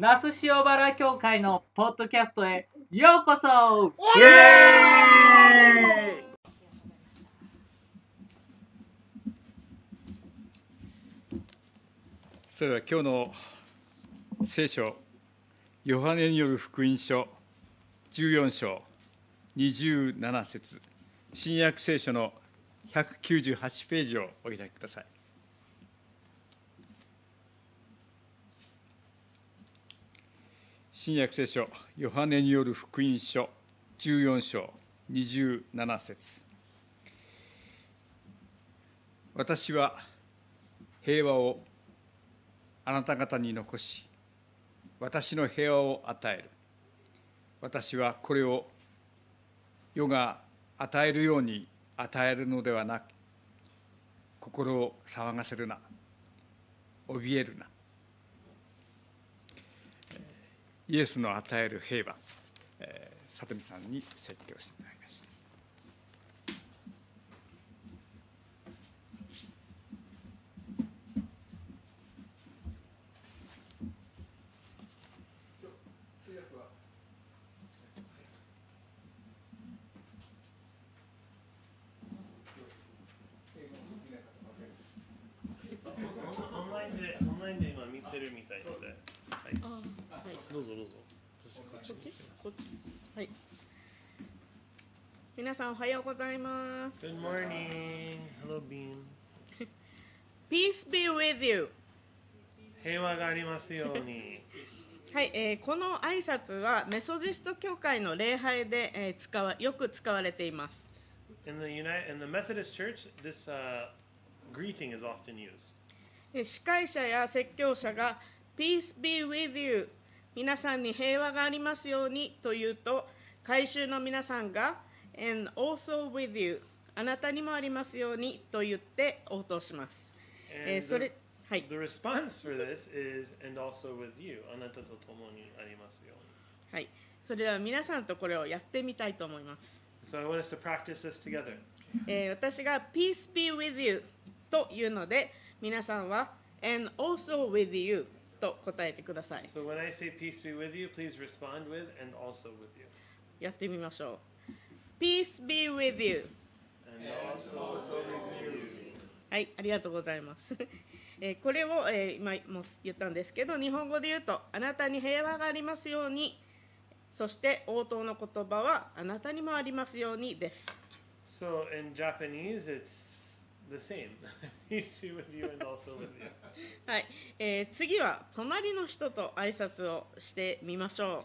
那須塩原教会のポッドキャストへようこそ。イエーイ。それでは今日の聖書ヨハネによる福音書14章27節。新約聖書の198ページをお開きください。新約聖書ヨハネによる福音書14章27節。私は平和をあなた方に残し私の平和を与える。私はこれを世が与えるように与えるのではなく心を騒がせるな。怯えるな。イエスの与える平和、えー、里見さんに説教していただきますたオンラインでオンラインで今見てるみたいので、はい、あはい、どうぞどうぞ。こっちこっちはい。皆さんおはようございます。Good morning. Hello Bean. Peace be with you。平和がありますように。はい、えーこの挨拶はメソジスト教会の礼拝で、えー使わよく使われています。In the United in the Methodist Church, this uh, greeting is often used. で司会者や説教者が Peace be with you 皆さんに平和がありますようにと言うと改宗の皆さんが And also with you あなたにもありますようにと言って応答します。えーそれ the, はい、the response for this is and also with you. あなたと共にありますようはい、それでは皆さんとこれをやってみたいと思います。に。So I want us to practice this together. えー私が Peace be with you というので皆さんは And also with you と答えてください。So when I say peace be with you, please respond with and also with you. やってみましょう。Peace be with you. はい、ありがとうございます。えーこれを、えー今も言ったんですけど、日本語で言うと、あなたに平和がありますように、そして応答の言葉は、あなたにもありますようにです。So in Japanese, it's the same. Peace be with you and also with you. はい、えー次は隣の人と挨拶をしてみましょ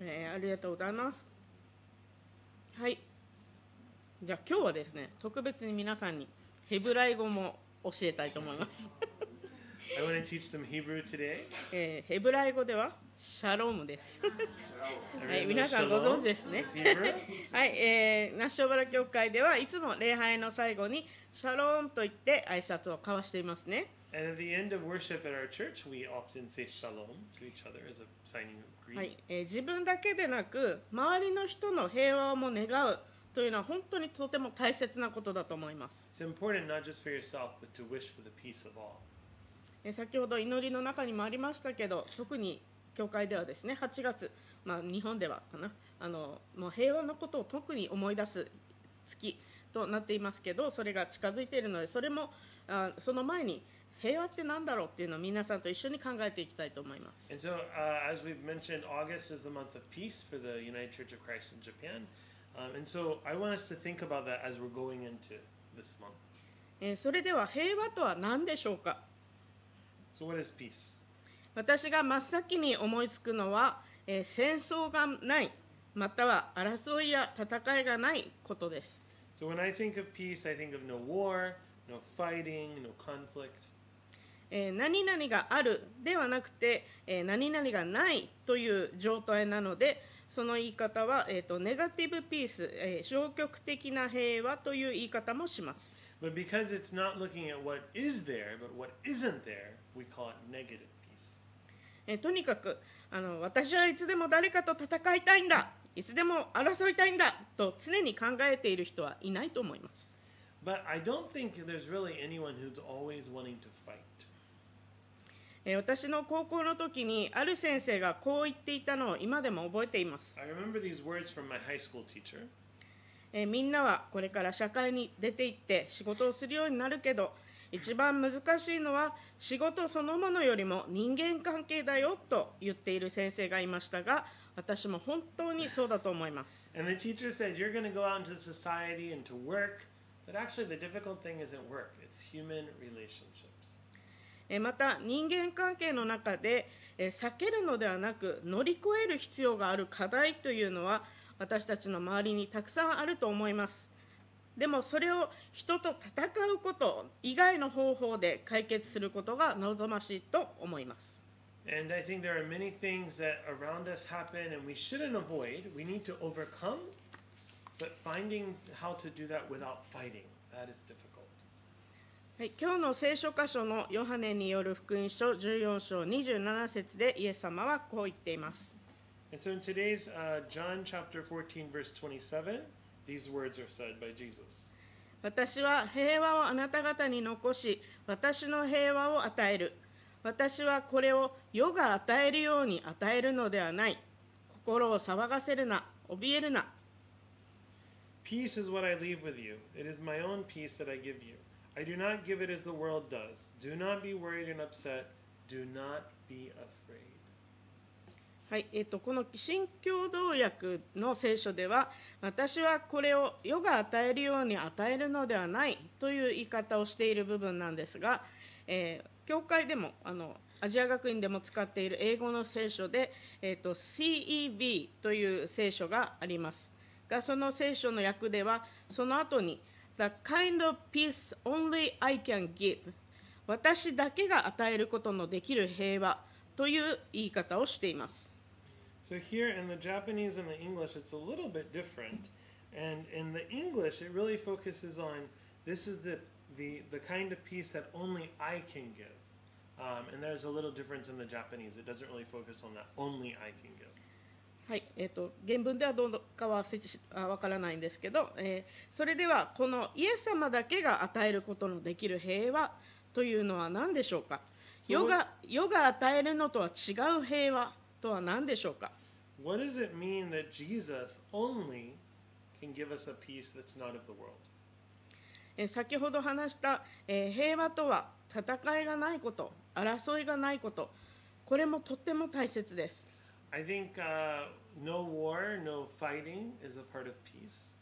えーありがとうございます。はい。じゃあ今日はですね、特別に皆さんにヘブライ語も教えたいと思います。I want to teach some Hebrew today. えーヘブライ語ではシャロームです。はい、皆さんご存知ですね. はい、えー、ナッショバラ教会ではいつも礼拝の最後にシャロームと言って挨拶を交わしていますね。And at the end of worship at our church, we often say shalom to each other as a signing of は greeting. い、えー自分だけでなく周りの人の平和も願うというのは本当にとても大切なことだと思います。It's important not just for yourself, but to wish for the peace of all. えー先ほど祈りの中にもありましたけど特に教会ではですね8月、まあ、日本ではかなあのもう平和のことを特に思い出す月となっていますけどそれが近づいているのでそれもあその前に平和って何だろうっていうのを皆さんと一緒に考えていきたいと思います。And so, uh, as we've mentioned, August is the month of peace for the United Church of Christ in Japan. Um, and so, I want us to think about that as we're going into this month. えーそれでは平和とは何でしょうか So, what is peace? 私が真っ先に思いつくのは、えー戦争がないまたは争いや戦いがないことです。So, when I think of peace, I think of no war, no fighting, no conflict. えー何々があるではなくて、えー何々がないという状態なのでその言い方は、えー、とネガティブピース、えー消極的な平和という言い方もします。But because it's not looking at what is there, but what isn't there, we call it negative peace. えーとにかくあの私はいつでも誰かと戦いたいんだいつでも争いたいんだと常に考えている人はいないと思います。But I don't think there's really anyone who's always wanting to fight. えー、私の高校の時にある先生がこう言っていたのを今でも覚えています。えー、みんなはこれから社会に出て行って仕事をするようになるけど、一番難しいのは仕事そのものよりも人間関係だよと言っている先生がいましたが、私も本当にそうだと思います。また人間関係の中で避けるのではなく乗り越える必要がある課題というのは私たちの周りにたくさんあると思いますでもそれを人と戦うこと以外の方法で解決することが望ましいと思います And I think there are many things that around us happen and we shouldn't avoid. We need to overcome. But finding how to do that without fighting, that is difficult. はい、今日の聖書箇所のヨハネによる福音書14章27節でイエス様はこう言っています。And so in today's uh, John chapter 14, verse 27, these words are said by Jesus. 私は平和をあなた方に残し、私の平和を与える。私はこれを世が与えるように与えるのではない。心を騒がせるな、怯えるな。Peace is what I leave with you. It is my own peace that I give you. I do not give it as the world does. Do not be worried and upset. Do not be afraid. はいえっとこの新共同訳の聖書では私はこれを世が与えるように与えるのではないという言い方をしている部分なんですが、えー教会でもあのアジア学院でも使っている英語の聖書で、えっと CEV という聖書がありますがその聖書の訳ではその後に The kind of peace only I can give 私だけが与えることのできる平和という言い方をしています。 So here in the Japanese and the English, it's a little bit different. And in the English, it really focuses on this is the, the, the kind of peace that only I can give. Um, and there's a little difference in the Japanese. It doesn't really focus on that only I can give. はいえー、と原文ではどうかはわからないんですけど、えーそれではこのイエス様だけが与えることのできる平和というのは何でしょうか？世が世が与えるのとは違う平和とは何でしょうか？What does it mean that Jesus only can give us a peace that's not of the world? えー先ほど話した、えー平和とは戦いがないこと争いがないことこれもとっても大切です I think uh, no war, no fighting is a part of peace.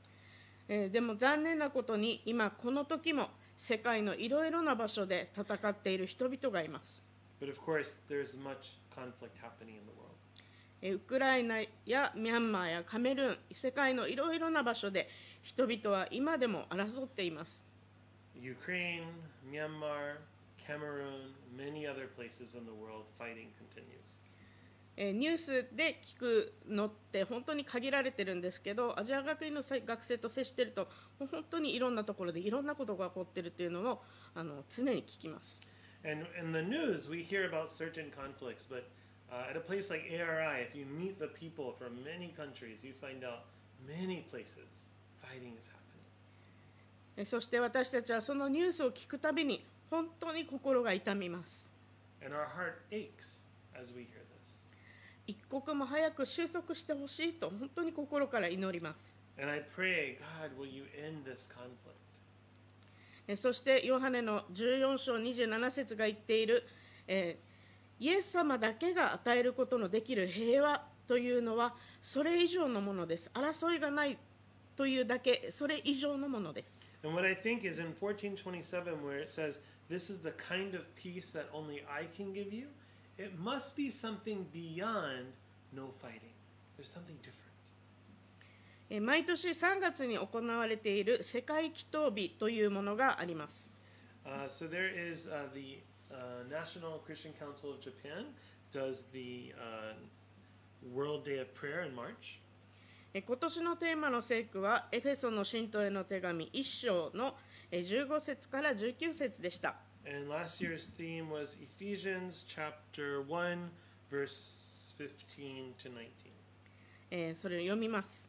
えーでも残念なことに今この時も世界のいろいろな場所で戦っている人々がいます But of course, there's much conflict happening in the world. えーウクライナやミャンマーやカメルーン世界のいろいろな場所で人々は今でも争っています Ukraine, Myanmar, Cameroon, many other places in the world, fighting continues. えーニュースで聞くのって本当に限られてるんですけどアジア学院のさ学生と接してると本当にいろんなところでいろんなことが起こってるっていうのをあの常に聞きます And in the news, we hear about certain conflicts, but uh, at a place like ARI, if you meet the people from many countries, you find out many places fighting is happening. えーそして私たちはそのニュースを聞くたびに本当に心が痛みます And our heart aches as we hear this. 一刻も早く収束してほしいと本当に心から祈ります。そして、ヨハネの14章27節が言っている、イエス様だけが与えることのできる平和というのはそれ以上のものです。争いがないというだけ、それ以上のものです。14:27 where it says, This is the kind of peace that only I can give you. It must be something beyond no fighting. There's something different. えー毎年3月に行われている世界祈祷日というものがあります Uh, so there is uh, the uh, National Christian Council of Japan does the uh, World Day of Prayer in March. え今年のテーマの聖句はエフェソの信徒への手紙1章のえ15節から19節でした。And last year's theme was Ephesians chapter 1, verse 15 to 19. えーそれを読みます。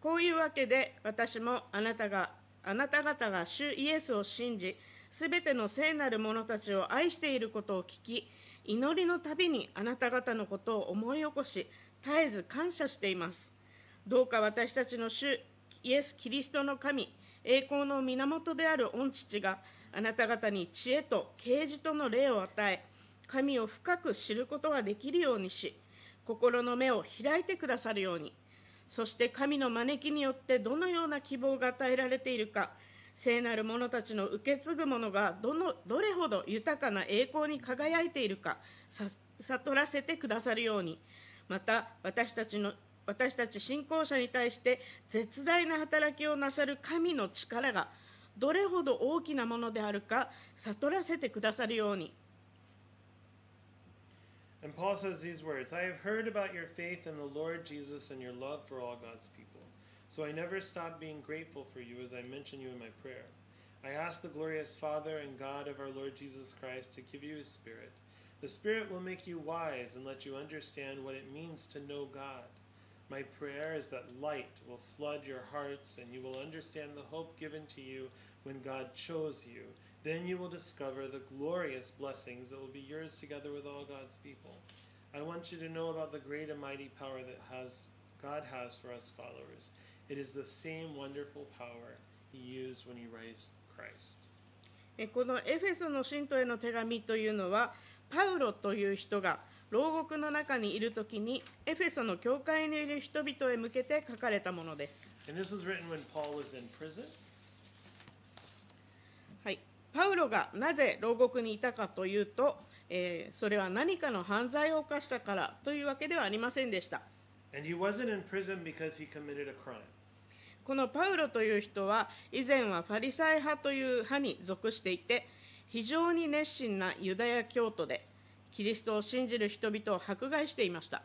こういうわけで私もあなたがあなた方が主イエスを信じ、すべての聖なる者たちを愛していることを聞き、祈りのたびにあなた方のことを思い起こし、絶えず感謝しています。どうか私たちの主イエス・キリストの神、栄光の源である御父があなた方に知恵と啓示との霊を与え、神を深く知ることができるようにし、心の目を開いてくださるように。そして神の招きによってどのような希望が与えられているか聖なる者たちの受け継ぐ者がどのどれほど豊かな栄光に輝いているか悟らせてくださるように。また私たちの私たち信仰者に対して絶大な働きをなさる神の力がどれほど大きなものであるか悟らせてくださるように And Paul says these words I have heard about your faith in the Lord Jesus and your love for all God's people. So I never stop being grateful for you as I mention you in my prayer. I ask the glorious Father and God of our Lord Jesus Christ to give you his Spirit. The Spirit will make you wise and let you understand what it means to know God. My prayer is that light will flood your hearts and you will understand the hope given to you when God chose you. Then you will discover the glorious blessings that will be yours together with all God's people. I want you to know about the great and mighty power that has God has for us followers. It is the same wonderful power he used when he raised Christ. えこのエフェソの信徒への手紙というのはパウロという人が 牢獄の中にいるときにエフェソの教会にいる人々へ向けて書かれたものです。はい、パウロがなぜ牢獄にいたかというと、えーそれは何かの犯罪を犯したからというわけではありませんでした。このパウロという人は以前はファリサイ派という派に属していて非常に熱心なユダヤ教徒でキリストを信じる人々を迫害していました。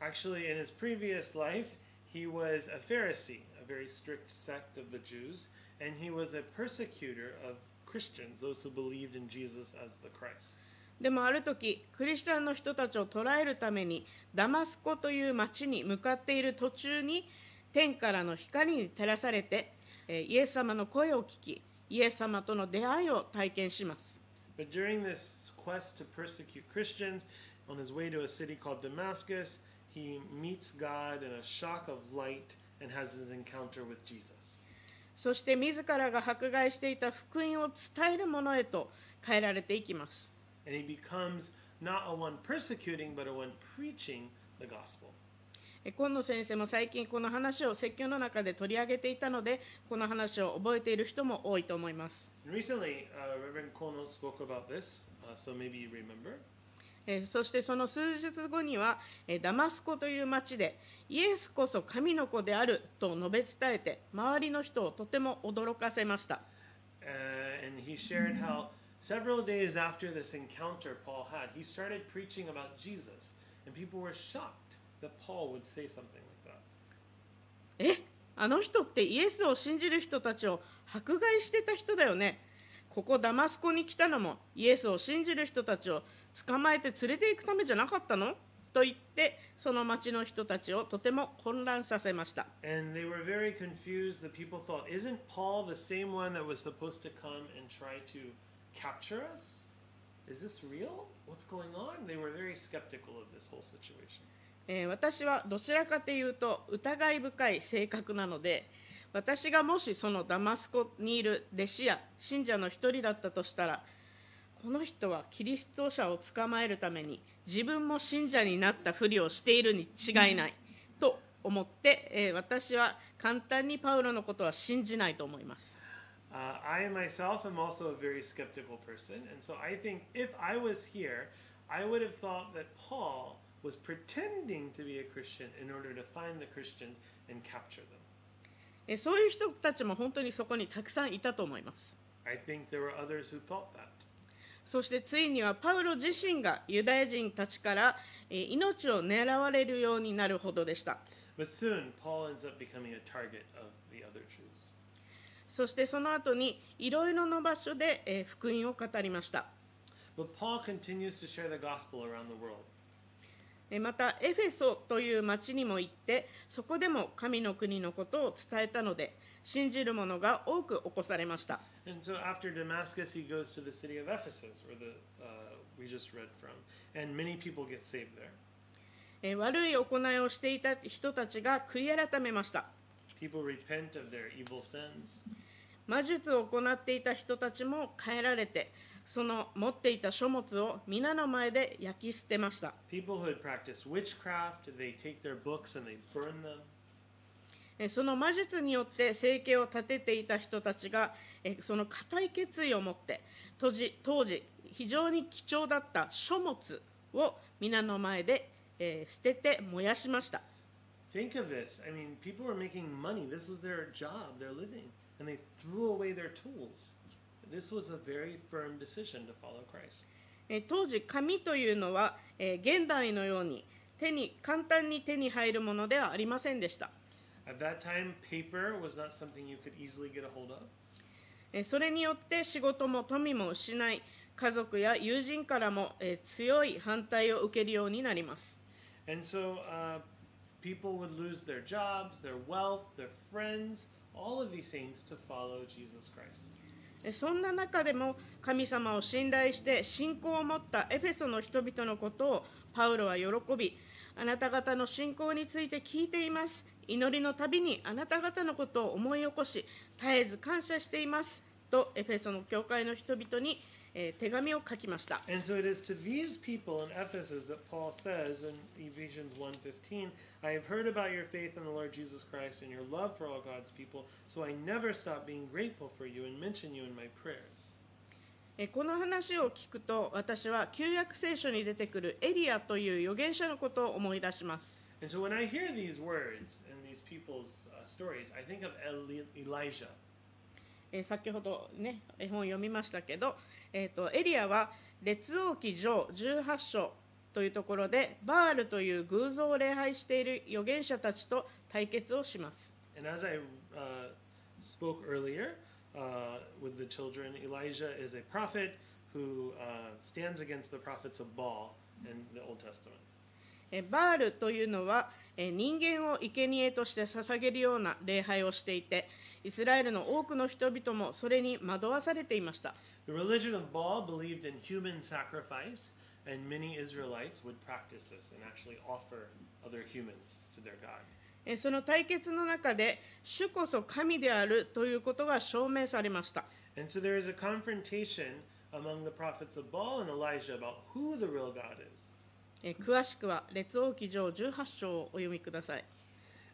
Actually, in his previous life, he was a Pharisee, a very strict sect of the Jews, and he was a persecutor of Christians, those who believed in Jesus as the Christ. でもある時クリスチャンの人たちを捕らえるためにダマスコという町に向かっている途中に天からの光に照らされてえーイエス様の声を聞きイエス様との出会いを体験します But during this quest to persecute Christians, on his way to a city called Damascus, he meets God in a shock of light and has his encounter with Jesus. そして自らが迫害していた福音を伝える者へと変えられていきます And he becomes not a one persecuting, but a one preaching the gospel. 今野先生も最近、この話を説教の中で取り上げていたので、この話を覚えている人も多いと思います。えそしてその数日後にはダマスコという町でイエスこそ神の子であると述べて周りの人をとても驚かせました。that え？あの人ってイエスを信じる人たちを迫害してた人だよね。ここダマスコに来たのもイエスを信じる人たちを捕まえて連れて行くためじゃなかったの？と言ってその町の人たちをとても混乱させました。えー私はどちらかというと疑い深い性格なので私がもしそのダマスコにいる弟子や信者の一人だったとしたらこの人はキリスト者を捕まえるために自分も信者になったふりをしているに違いないと思って、えー私は簡単にパウロのことは信じないと思います。Uh, I myself am also a very skeptical person. And so I think if I was here, I would have thought that Paul was pretending to be a Christian in order to find the Christians and capture them. えーそういう人たちも本当にそこにたくさんいたと思います。I think there were others who thought that. そしてついにはパウロ自身がユダヤ人たちからえー命を狙われるようになるほどでした。But soon, Paul ends up becoming a target of the other Jews. そしてその後にいろいろな場所で、えー福音を語りました。But Paul continues to share the gospel around the world. またエフェソという町にも行ってそこでも神の国のことを伝えたので信じる者が多く起こされました。悪い行いをしていた人たちが悔い改めました。魔術を行っていた人たちも変えられて、その持っていた書物を皆の前で焼き捨てました People who had practiced witchcraft, they take their books and they burn them. えその魔術によって生計を立てていた人たちがえその固い決意を持って当時当時非常に貴重だった書物を皆の前で、えー捨てて燃やしました Think of this. I mean, people were making money. This was their job, their living, and they threw away their tools. This was a very firm decision to follow Christ. えー当時紙というのは、えー現代のように手に簡単に手に入るものではありませんでした At that time, paper was not something you could easily get a hold of. えーそれによって仕事も富も失い家族や友人からも、えー強い反対を受けるようになります And so uh, people would lose their jobs, their wealth, their friends, all of these things to follow Jesus Christ. そんな中でも神様を信頼して信仰を持ったエフェソの人々のことをパウロは喜びあなた方の信仰について聞いています。祈りのたびにあなた方のことを思い起こし絶えず感謝しています。とエフェソの教会の人々に、えー、手紙を書きました。So、え、この話を聞くと、私は旧約聖書に出てくるエリアという預言者のことを思い出します。先ほど、ね、絵本を読みましたけど、えー、とエリアは列王記上18章というところでバールという偶像を礼拝している預言者たちと対決をします And as I uh, spoke earlier uh, with the children, Elijah is a prophet who uh, stands against the prophets of Baal in the Old Testament. えーバールというのは、えー人間を生贄として捧げるような礼拝をしていてイスラエルの多くの人々もそれに惑わされていました。その対決の中で、主こそ神であるということが証明されました。詳しくは、列王記上18章をお読みください。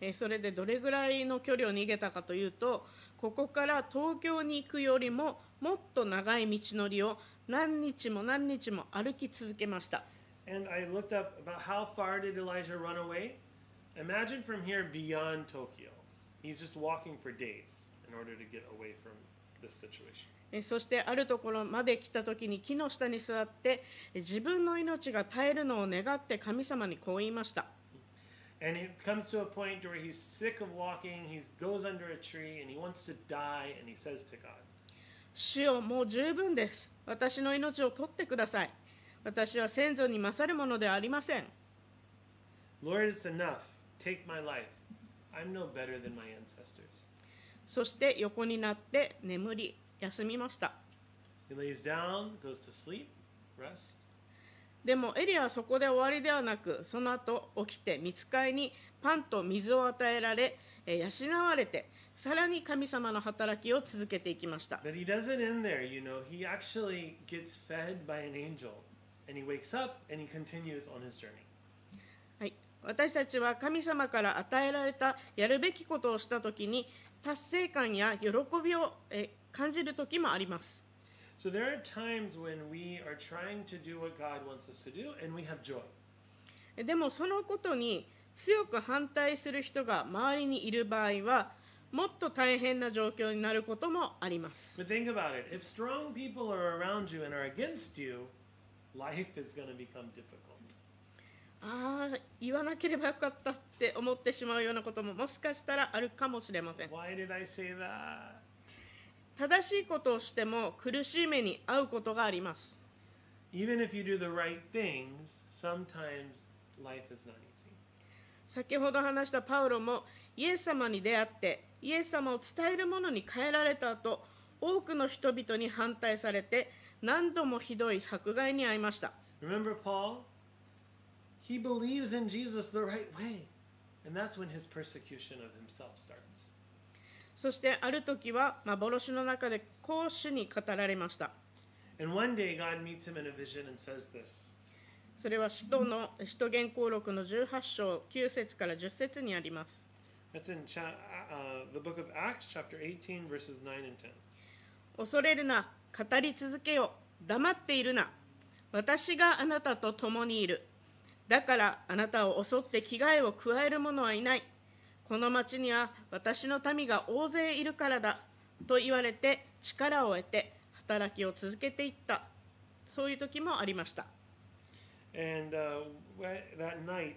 え、それでどれぐらいの距離を逃げたかというとここから東京に行くよりももっと長い道のりを何日も何日も歩き続けました。そしてあるところまで来た時に木の下に座って自分の命が耐えるのを願って神様にこう言いました。And it comes to a point where he's sick of walking. He goes under a tree and he wants to die. And he says to God, 主よもう十分です私の命を取ってください私は先祖に勝るものではありません Lord, it's enough. Take my life. I'm no better than my ancestors. そして横になって眠り休みました He lays down, goes to sleep, rest. でもエリアはそこで終わりではなくその後起きて見つかいにパンと水を与えられえー養われてさらに神様の働きを続けていきました But he doesn't end there, you know. He actually gets fed by an angel and he wakes up and he continues on his journey. はい、私たちは神様から与えられたやるべきことをしたときに達成感や喜びをえー感じる時もあります。So でもそのことに強く反対する人が周りにいる場合はもっと大変な状況になることもあります。ああ、言わなければよかったって思ってしまうようなことももしかしたらあるかもしれません。正しいことをしても苦しい目に遭うことがあります。先ほど話したパウロもイエス様に出会ってイエス様を伝えるものに変えられた後多くの人々に反対されて何度もひどい迫害に遭いました。そしてある時は幻の中でこう主に語られました。And one day God meets him in a vision and says this. それは使徒の使徒言行録の18章9節から10節にあります。That's in cha- uh, the book of Acts, chapter 18, verses 9 and 10. 恐れるな語り続けよ。黙っているな。私があなたと共にいる。だからあなたを襲って危害を加える者はいないこの町には私の民が大勢いるからだと言われて力を得て働きを続けていったそういう時もありました And uh, that night,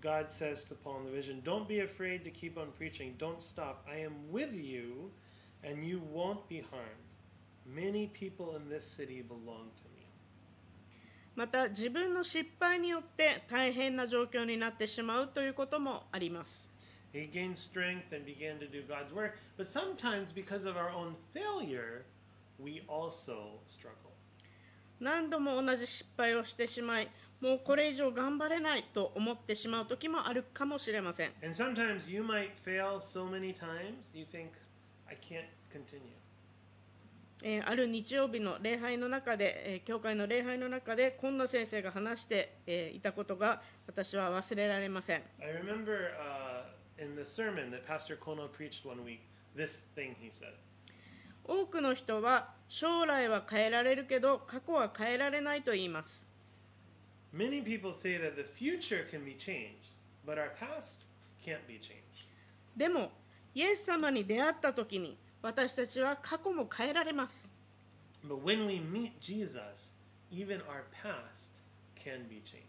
God says to Paul in the vision, Don't be afraid to keep on preaching. Don't stop. I am with you, and you won't be harmed. Many people in this city belong to me. また自分の失敗によって大変な状況になってしまうということもあります He gained strength and began to do God's work. But sometimes, because of our own failure, we also struggle. 何度も同じ失敗をしてしまいもうこれ以上頑張れないと思ってしまう時もあるかもしれません And sometimes you might fail so many times, you think, I can't continue. えーある日曜日の礼拝の中で、えー教会の礼拝の中で今野先生が話して、えーいたことが私は忘れられません I remember uh, in the sermon that Pastor Kono preached one week, this thing he said. 多くの人は将来は変えられるけど過去は変えられないと言います Many people say that the future can be changed, but our past can't be changed. でもイエス様に出会った時に私たちは過去も変えられます But when we meet Jesus, even our past can be changed.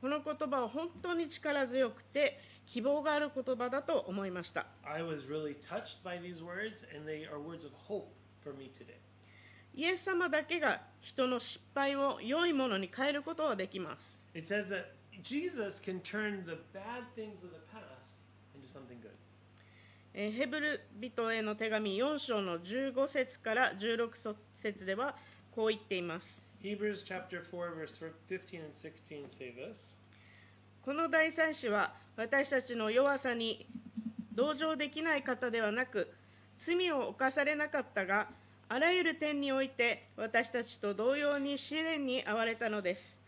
この言葉は本当に力強くて希望がある言葉だと思いました I was really touched by these words, and they are words of hope for me today. イエス様だけが人の失敗を良いものに変えることはできます It says that Jesus can turn the bad things of the past into something good. えーヘブル人への手紙4章の15節から16節ではこう言っています Hebrews chapter 4, verse 15 and 16 say this. この大祭司は私たちの弱さに同情できない方ではなく罪を犯されなかったがあらゆる点において私たちと同様に試練に遭われたのです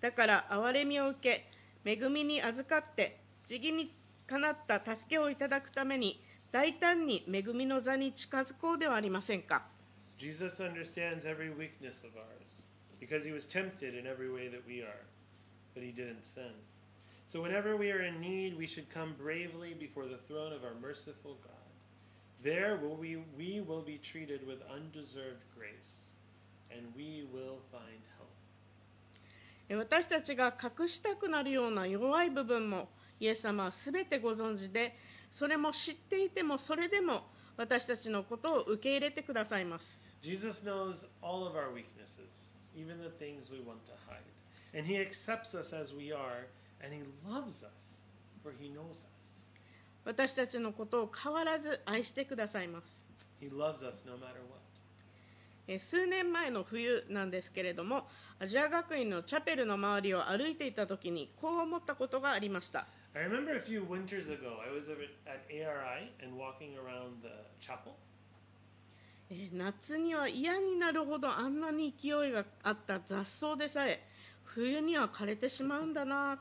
だから憐れみを受け恵みに預かって慈義にかなった助けをいただくために大胆に恵みの座に近づこうではありませんか Jesus understands every weakness of ours because he was tempted in every way that we are, but he didn't sin. So, whenever we are in need, we should come bravely before the throne of our merciful God. There will we, we will be treated with undeserved grace, and we will find help. え私たちが隠したくなるような弱い部分もイエス様は全てご存知でそれも知っていてもそれでも私たちのことを受け入れてくださいます Jesus knows all of our weaknesses, even the things we want to hide. And he accepts us as we are, And he loves us, for he knows us. 私たちのことを変わらず愛してくださいます He loves us no matter what. えー数年前の冬なんですけれどもアジア学院のチャペルの周りを歩いていた時にこう思ったことがありました I remember a few winters ago, I was over at ARI and walking around the chapel. えー夏には嫌になるほどあんなに勢いがあった雑草でさえ冬には枯れてしまうんだな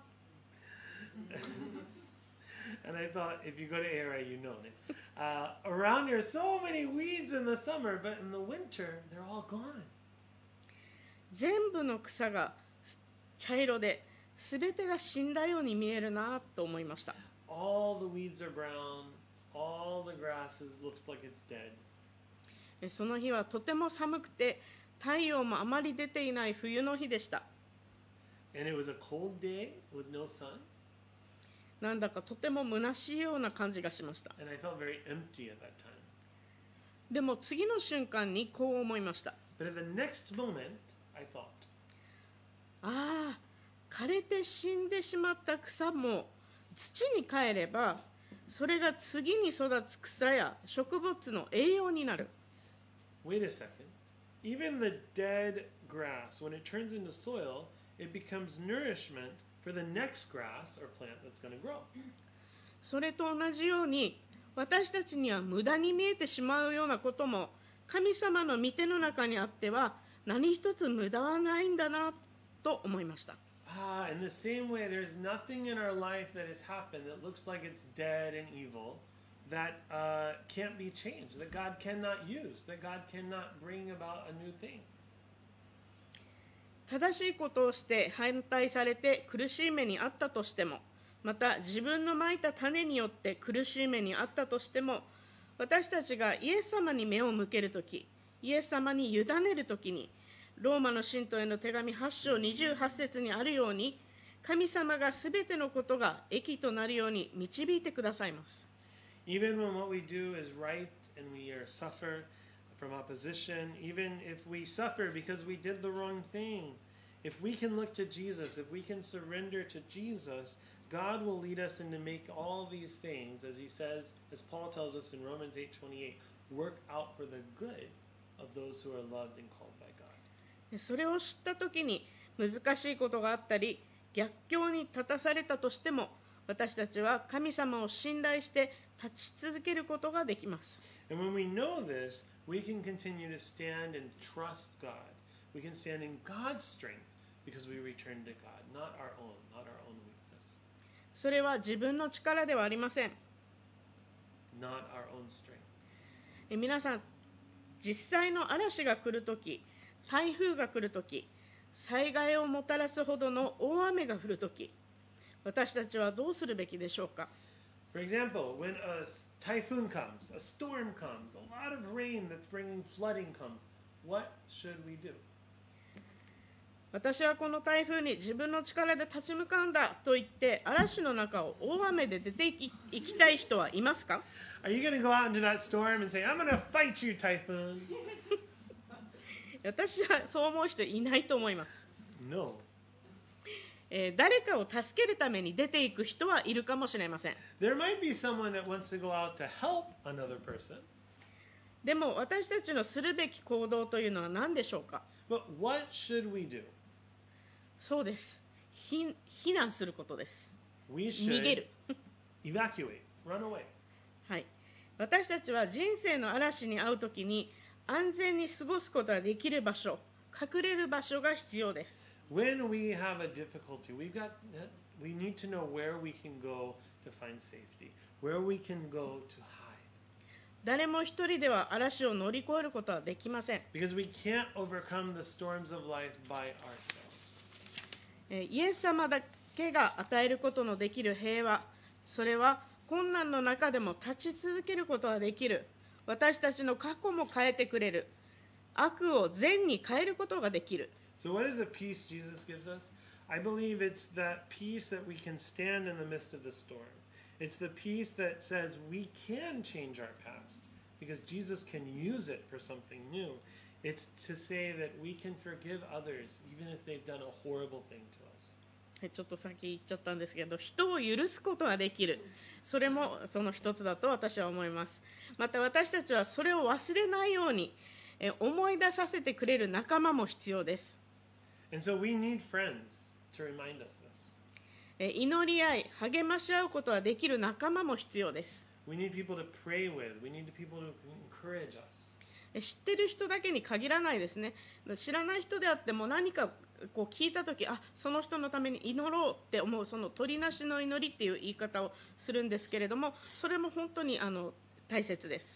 And I thought, if you go to ARI, you know it. Uh, around here, so many weeds in the summer, but in the winter, they're all gone. 全部の草が茶色で全てが死んだように見えるなと思いました All the weeds are brown. All the grass looks like it's dead. えその日はとても寒くて太陽もあまり出ていない冬の日でした And it was a cold day with no sun. なんだかとても虚しいような感じがしました.でも次の瞬間にこう思いました moment, thought, ああ枯れて死んでしまった草も土に帰ればそれが次に育つ草や植物の栄養になる wait a second. Even the dead grass, when it turns into soil, it becomes nourishment for the next grass or plant that's going to grow. それと同じように私たちには無駄に見えてしまうようなことも神様の御手の中にあっては何一つ無駄はないんだなと思いました Ah, in the same way, there's nothing in our life that has happened that looks like it's dead and evil that uh, can't be changed, that God cannot use, that God cannot bring about a new thing. 正しいことをして反対されて苦しい目にあったとしてもまた自分のまいた種によって苦しい目にあったとしても私たちがイエス様に目を向けるときイエス様に委ねるときにローマの信徒への手紙8章28節にあるように神様がすべてのことが益となるように導いてくださいます。Even when what we do is right and we are suffer from opposition, even if we suffer because we did the wrong thing, if we can look to Jesus, if we can surrender to Jesus, God will lead us into make all these things, as he says, as Paul tells us in Romans 8:28, work out for the good of those who are loved and called by God. それを知った時に難しいことがあったり逆境に立たされたとしても私たちは神様を信頼して 立ち続けることができます。それは自分の力ではありません。皆さん、実際の嵐が来るとき、台風が来るとき、災害をもたらすほどの大雨が降るとき、私たちはどうするべきでしょうか？For example, when a typhoon comes, a storm comes, a lot of rain that's bringing flooding comes, what should we do? 私はこの台風に自分の力で立ち向かうんだと言って嵐の中を大雨で出ていき行きたい人はいますか Are you going to go out into that storm and say, I'm going to fight you, typhoon? 私はそう思う人いないと思います、No. えー誰かを助けるために出ていく人はいるかもしれません。There might be someone that wants to go out to help another person, でも私たちのするべき行動というのは何でしょうか？But what should we do? そうです。避避難することです。We 逃げ should る。evacuate, run away. はい、私たちは人生の嵐に遭うときに安全に過ごすことができる場所隠れる場所が必要です When we have a difficulty, we've got we need to know where we can go to find safety, where we can go to hide. 誰も一人では嵐を乗り越えることはできません Because we can't overcome the storms of life by ourselves. えーイエス様だけが与えることのできる平和それは困難の中でも立ち続けることができる私たちの過去も変えてくれる悪を善に変えることができる So, what is the peace Jesus gives us? I believe it's that peace that we can stand in the midst of the storm. It's the peace that says we can change our past because Jesus can use it for something new. It's to say that we can forgive others even if they've done a horrible thing to us. はいちょっと先言っちゃったんですけど人を許すことができるそれもその一つだと私は思いますまた私たちはそれを忘れないように えー思い出させてくれる仲間も必要です。 祈り合い、励まし合うことはできる仲間も必要です。知ってる人だけに限らないですね。知らない人であっても何かこう聞いたとき、あその人のために祈ろうって思う、その取りなしの祈りっていう言い方をするんですけれども、それも本当にあの大切です。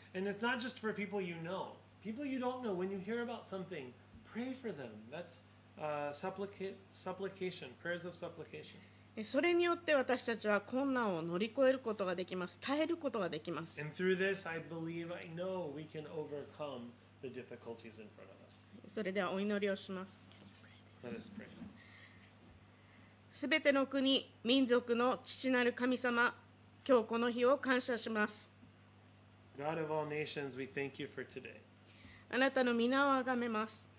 それによって私たちは困難を乗り越えることができます、耐えることができます。それではお祈りをします。すべての国、民族の父なる神様、今日この日を感謝します。God of all nations, we thank you for today. あなたの皆をあがめます。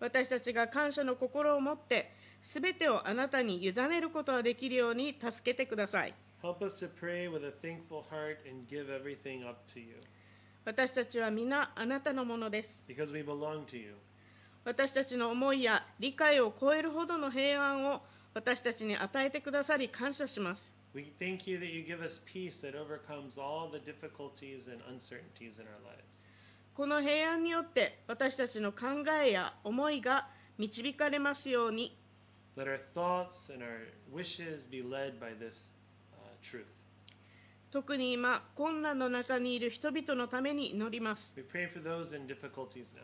私たちが感謝の心を持って、すべてをあなたに委ねることはできるように助けてください。私たちは皆あなたのものです。私たちの思いや理解を超えるほどの平安を私たちに与えてくださり感謝しま。す。この平安によって私たちの考えや思いが導かれますように Let our thoughts and our wishes be led by this uh, truth. 特に今困難の中にいる人々のために祈ります We pray for those in difficulties now.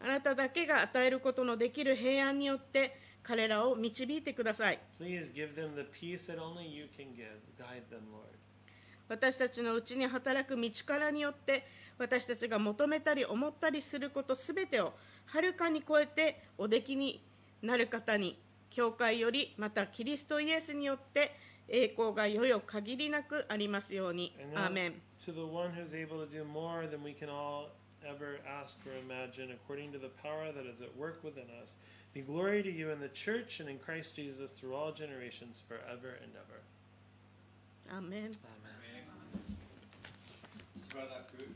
あなただけが与えることのできる平安によって彼らを導いてください Please give them the peace that only you can give. Guide them, Lord. 私たちのうちに働く道からによって私たちが求めたり思ったりすることすべてをはるかに超えておできになる方に教会よりまたキリストイエスによって栄光がよよ限りなくありますようにアーメン to the one who's able to do more than we can all ever ask or imagine, according to the power that is at work within us, be glory to you in the church and in Christ Jesus through all generations, forever and ever. アーメン Amen. しばらく